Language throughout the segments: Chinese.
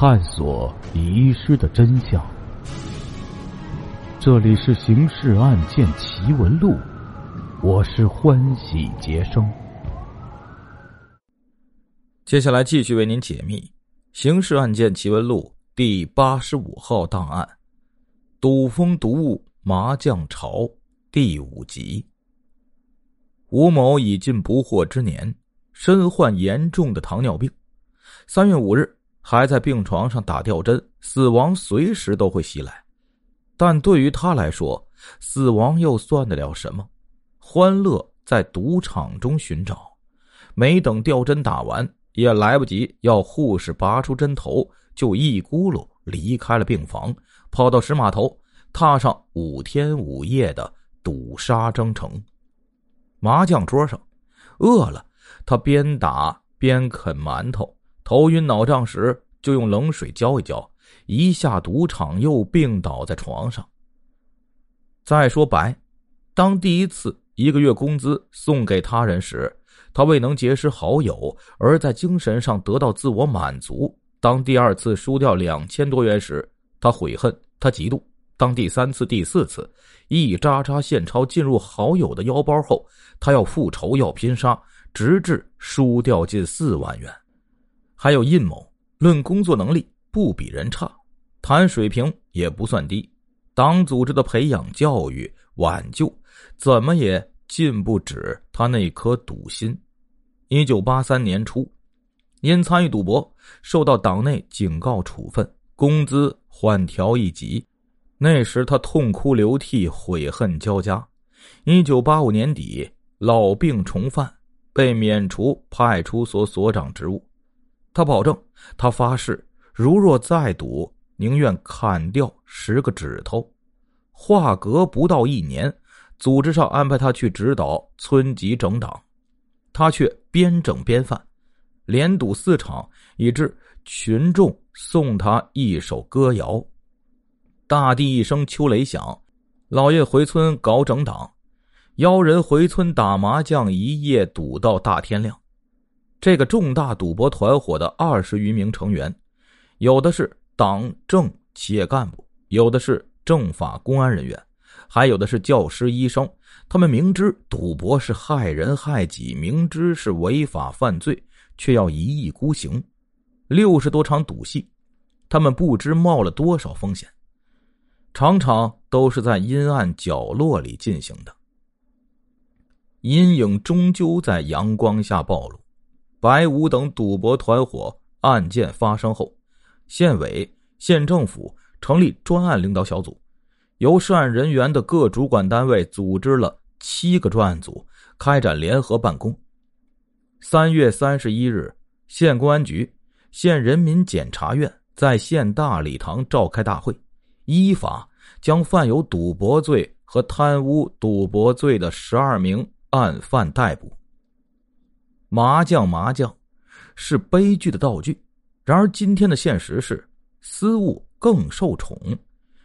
探索遗失的真相。这里是《刑事案件奇闻录》，我是欢喜杰生。接下来继续为您解密《刑事案件奇闻录》第八十五号档案：赌风毒物麻将潮第五集。吴某已近不惑之年，身患严重的糖尿病。三月五日，还在病床上打吊针，死亡随时都会袭来。但对于他来说，死亡又算得了什么？欢乐在赌场中寻找，没等吊针打完，也来不及要护士拔出针头，就一咕噜离开了病房，跑到石码头，踏上五天五夜的赌杀征程。麻将桌上，饿了，他边打边啃馒头；头晕脑胀时，就用冷水浇一浇。一下赌场又病倒在床上。再说白，当第一次一个月工资送给他人时，他未能结识好友，而在精神上得到自我满足；当第二次输掉两千多元时，他悔恨，他嫉妒；当第三次、第四次一扎扎现钞进入好友的腰包后，他要复仇，要拼杀，直至输掉近四万元。还有阴谋，论工作能力不比人差，谈水平也不算低，党组织的培养、教育、挽救，怎么也禁不止他那颗赌心。一九八三年初，因参与赌博受到党内警告处分，工资缓调一级。那时他痛哭流涕，悔恨交加。一九八五年底。老病重犯，被免除派出所所长职务。他保证，他发誓，如若再赌，宁愿砍掉十个指头。话隔不到一年，组织上安排他去指导村级整党，他却边整边犯，连赌四场，以致群众送他一首歌谣：“大地一声秋雷响，老爷回村搞整党。”邀人回村打麻将，一夜赌到大天亮。这个重大赌博团伙的二十余名成员，有的是党政企业干部，有的是政法公安人员，还有的是教师、医生。他们明知赌博是害人害己，明知是违法犯罪，却要一意孤行。六十多场赌戏，他们不知冒了多少风险，场场都是在阴暗角落里进行的。阴影终究在阳光下暴露。白五等赌博团伙案件发生后，县委、县政府成立专案领导小组，由涉案人员的各主管单位组织了七个专案组，开展联合办公。三月三十一日，县公安局、县人民检察院在县大礼堂召开大会，依法将犯有赌博罪和贪污赌博罪的十二名。案犯逮捕。麻将，麻将是悲剧的道具。然而，今天的现实是，私物更受宠。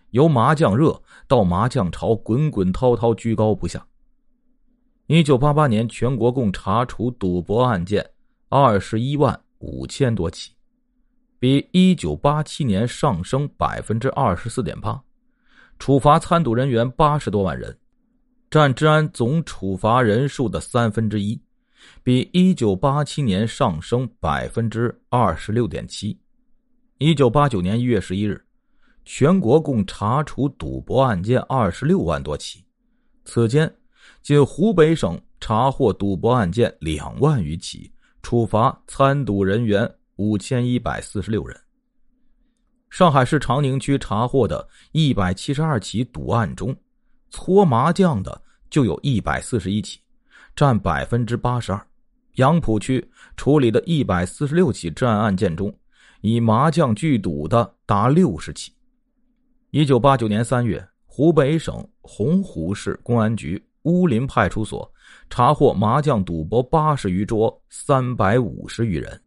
由麻将热到麻将潮，滚滚滔滔，居高不下。一九八八年，全国共查处赌博案件二十一万五千多起，比一九八七年上升百分之二十四点八，处罚参赌人员八十多万人。占治安总处罚人数的三分之一，比一九八七年上升百分之二十六点七。一九八九年一月十一日，全国共查处赌博案件二十六万多起，此间仅湖北省查获赌博案件两万余起，处罚参赌人员五千一百四十六人。上海市长宁区查获的一百七十二起赌案中，搓麻将的就有一百四十一起，占百分之八十二。杨浦区处理的一百四十六起治安案件中，以麻将聚赌的达六十起。一九八九年三月，湖北省洪湖市公安局乌林派出所查获麻将赌博八十余桌，三百五十余人，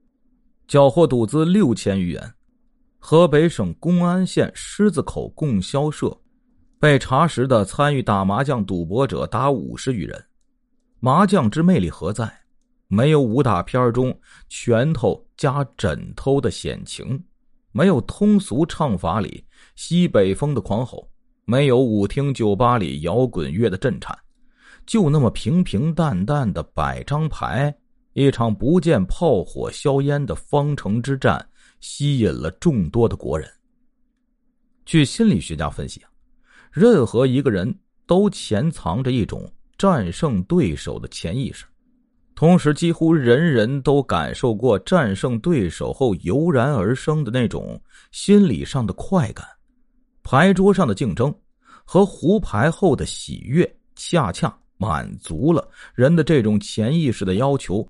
缴获赌资六千余元。河北省公安县狮子口供销社。被查实的参与打麻将赌博者达五十余人，麻将之魅力何在？没有武打片中拳头加枕头的险情，没有通俗唱法里西北风的狂吼，没有舞厅酒吧里摇滚乐的震颤，就那么平平淡淡的摆张牌，一场不见炮火硝烟的方城之战，吸引了众多的国人。据心理学家分析啊，任何一个人都潜藏着一种战胜对手的潜意识，同时几乎人人都感受过战胜对手后油然而生的那种心理上的快感。牌桌上的竞争和胡牌后的喜悦，恰恰满足了人的这种潜意识的要求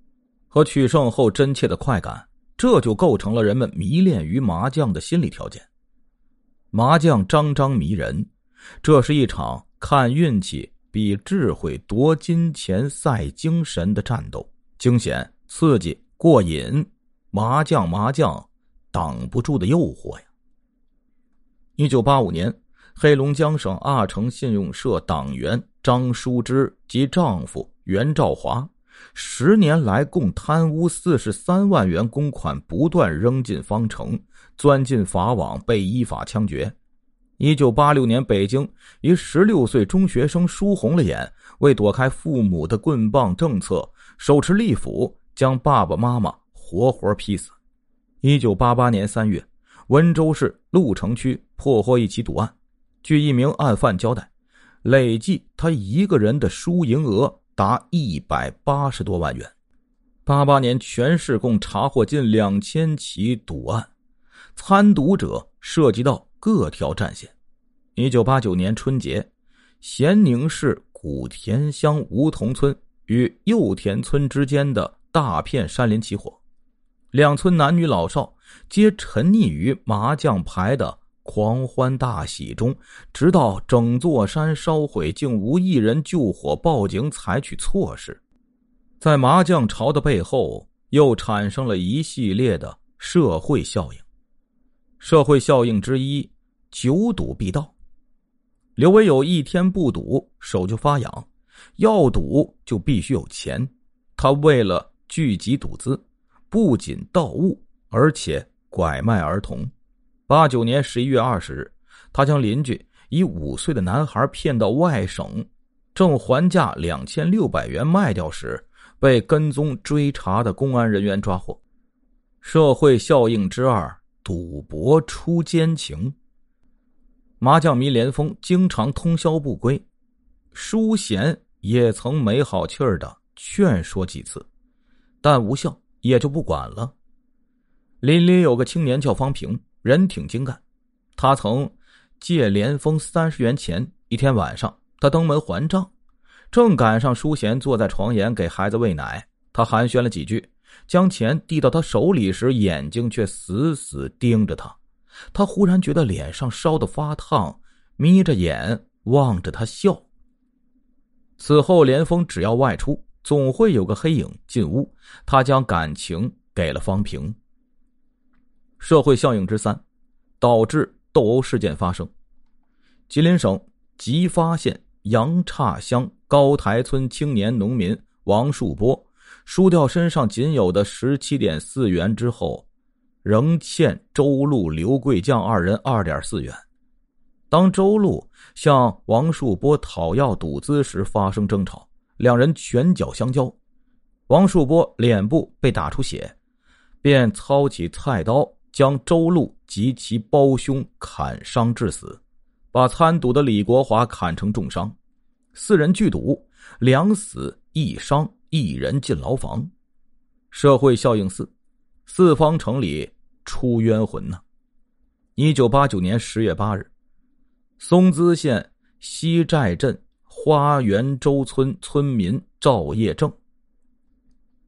和取胜后真切的快感，这就构成了人们迷恋于麻将的心理条件。麻将张张迷人，这是一场看运气、比智慧、夺金钱、赛精神的战斗，惊险、刺激、过瘾。麻将，麻将，挡不住的诱惑呀！一九八五年，黑龙江省阿城信用社党员张淑芝及丈夫袁兆华，十年来共贪污四十三万元公款，不断扔进方城。钻进法网，被依法枪决。一九八六年，北京一十六岁中学生输红了眼，为躲开父母的棍棒政策，手持利斧将爸爸妈妈活活劈死。一九八八年三月，温州市鹿城区破获一起赌案，据一名案犯交代，累计他一个人的输赢额达一百八十多万元。八八年，全市共查获近两千起赌案。参赌者涉及到各条战线。一九八九年春节，咸宁市古田乡梧桐村与右田村之间的大片山林起火，两村男女老少皆沉溺于麻将牌的狂欢大喜中，直到整座山烧毁，竟无一人救火报警采取措施。在麻将潮的背后，又产生了一系列的社会效应。社会效应之一，久赌必盗。刘维有一天不赌手就发痒，要赌就必须有钱。他为了聚集赌资，不仅盗物，而且拐卖儿童。八九年十一月二十日，他将邻居以五岁的男孩骗到外省，正还价两千六百元卖掉时，被跟踪追查的公安人员抓获。社会效应之二。赌博出奸情，麻将迷连峰经常通宵不归，淑贤也曾没好气儿的劝说几次，但无效，也就不管了。邻里有个青年叫方平，人挺精干，他曾借连峰三十元钱。一天晚上，他登门还账，正赶上淑贤坐在床沿给孩子喂奶，他寒暄了几句。将钱递到他手里时，眼睛却死死盯着他。他忽然觉得脸上烧得发烫，眯着眼望着他笑。此后，连峰只要外出，总会有个黑影进屋。他将感情给了方平。社会效应之三，导致斗殴事件发生。吉林省吉发县杨岔乡高台村青年农民王树波。输掉身上仅有的十七点四元之后，仍欠周路、刘贵将二人二点四元。当周路向王树波讨要赌资时，发生争吵，两人拳脚相交，王树波脸部被打出血，便操起菜刀将周路及其胞兄砍伤致死，把参赌的李国华砍成重伤，四人聚赌，两死一伤。一人进牢房，社会效应四，四方城里出冤魂呢。一九八九年十月八日，松滋县西寨镇花园洲村村民赵业正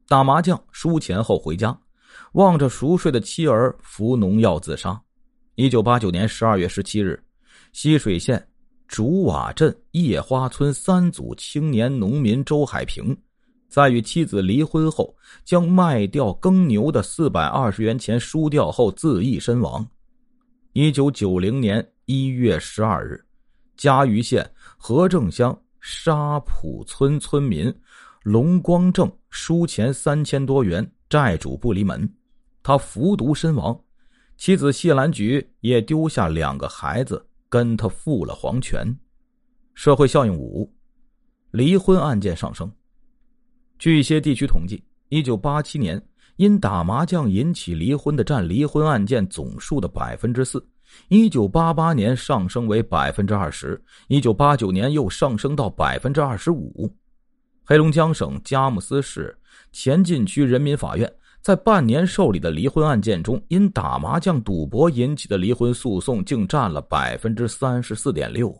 打麻将输钱后回家，望着熟睡的妻儿服农药自杀。一九八九年十二月十七日，西水县竹瓦镇叶花村三组青年农民周海平。在与妻子离婚后，将卖掉耕牛的四百二十元钱输掉后自缢身亡。一九九零年一月十二日，嘉鱼县和正乡沙浦村村民龙光正输钱三千多元，债主不离门，他服毒身亡。妻子谢兰菊也丢下两个孩子，跟他负了黄泉。社会效应五，离婚案件上升。据一些地区统计，一九八七年因打麻将引起离婚的占离婚案件总数的百分之四。一九八八年上升为百分之二十，一九八九年又上升到百分之二十五。黑龙江省佳木斯市前进区人民法院在半年受理的离婚案件中，因打麻将、赌博引起的离婚诉讼竟占了百分之三十四点六。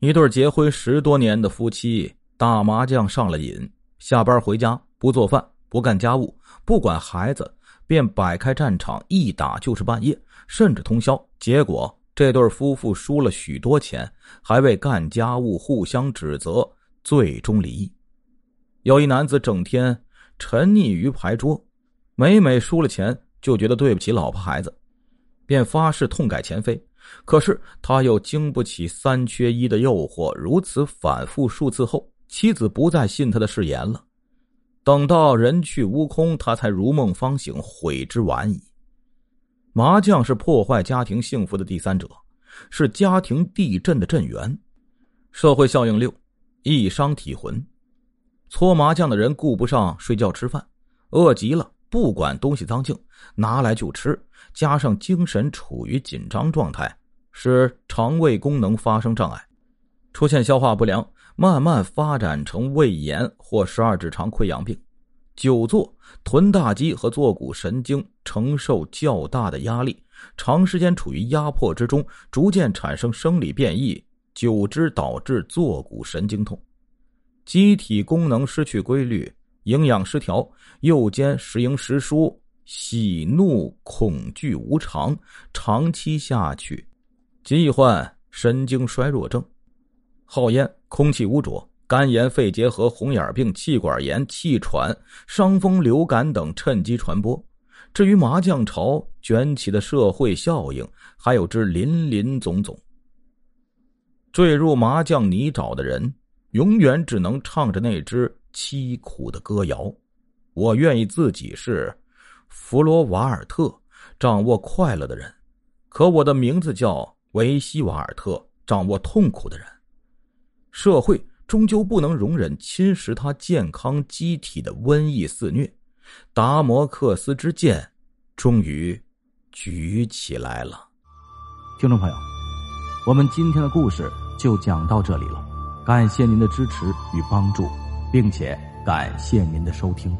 一对结婚十多年的夫妻打麻将上了瘾，下班回家不做饭、不干家务、不管孩子，便摆开战场，一打就是半夜。甚至通宵，结果这对夫妇输了许多钱，还为干家务互相指责，最终离异。有一男子整天沉溺于牌桌，每每输了钱就觉得对不起老婆孩子，便发誓痛改前非。可是他又经不起三缺一的诱惑，如此反复数次后，妻子不再信他的誓言了。等到人去屋空，他才如梦方醒，悔之晚矣。麻将是破坏家庭幸福的第三者，是家庭地震的震源。社会效应六，一伤体魂。搓麻将的人顾不上睡觉吃饭，饿极了不管东西脏净，拿来就吃，加上精神处于紧张状态，使肠胃功能发生障碍，出现消化不良，慢慢发展成胃炎或十二指肠溃疡病。久坐，臀大肌和坐骨神经承受较大的压力，长时间处于压迫之中，逐渐产生生理变异，久之导致坐骨神经痛，机体功能失去规律，营养失调，右肩时盈时疏，喜怒恐惧无常，长期下去，即患神经衰弱症。好烟，空气污浊。肝炎、肺结核、红眼病、气管炎、气喘、伤风、流感等趁机传播。至于麻将潮卷起的社会效应，还有之林林总总。坠入麻将泥沼的人，永远只能唱着那支凄苦的歌谣。我愿意自己是弗罗瓦尔特，掌握快乐的人，可我的名字叫维西瓦尔特，掌握痛苦的人。社会。终究不能容忍侵蚀他健康机体的瘟疫肆虐，达摩克斯之剑终于举起来了。听众朋友，我们今天的故事就讲到这里了，感谢您的支持与帮助，并且感谢您的收听。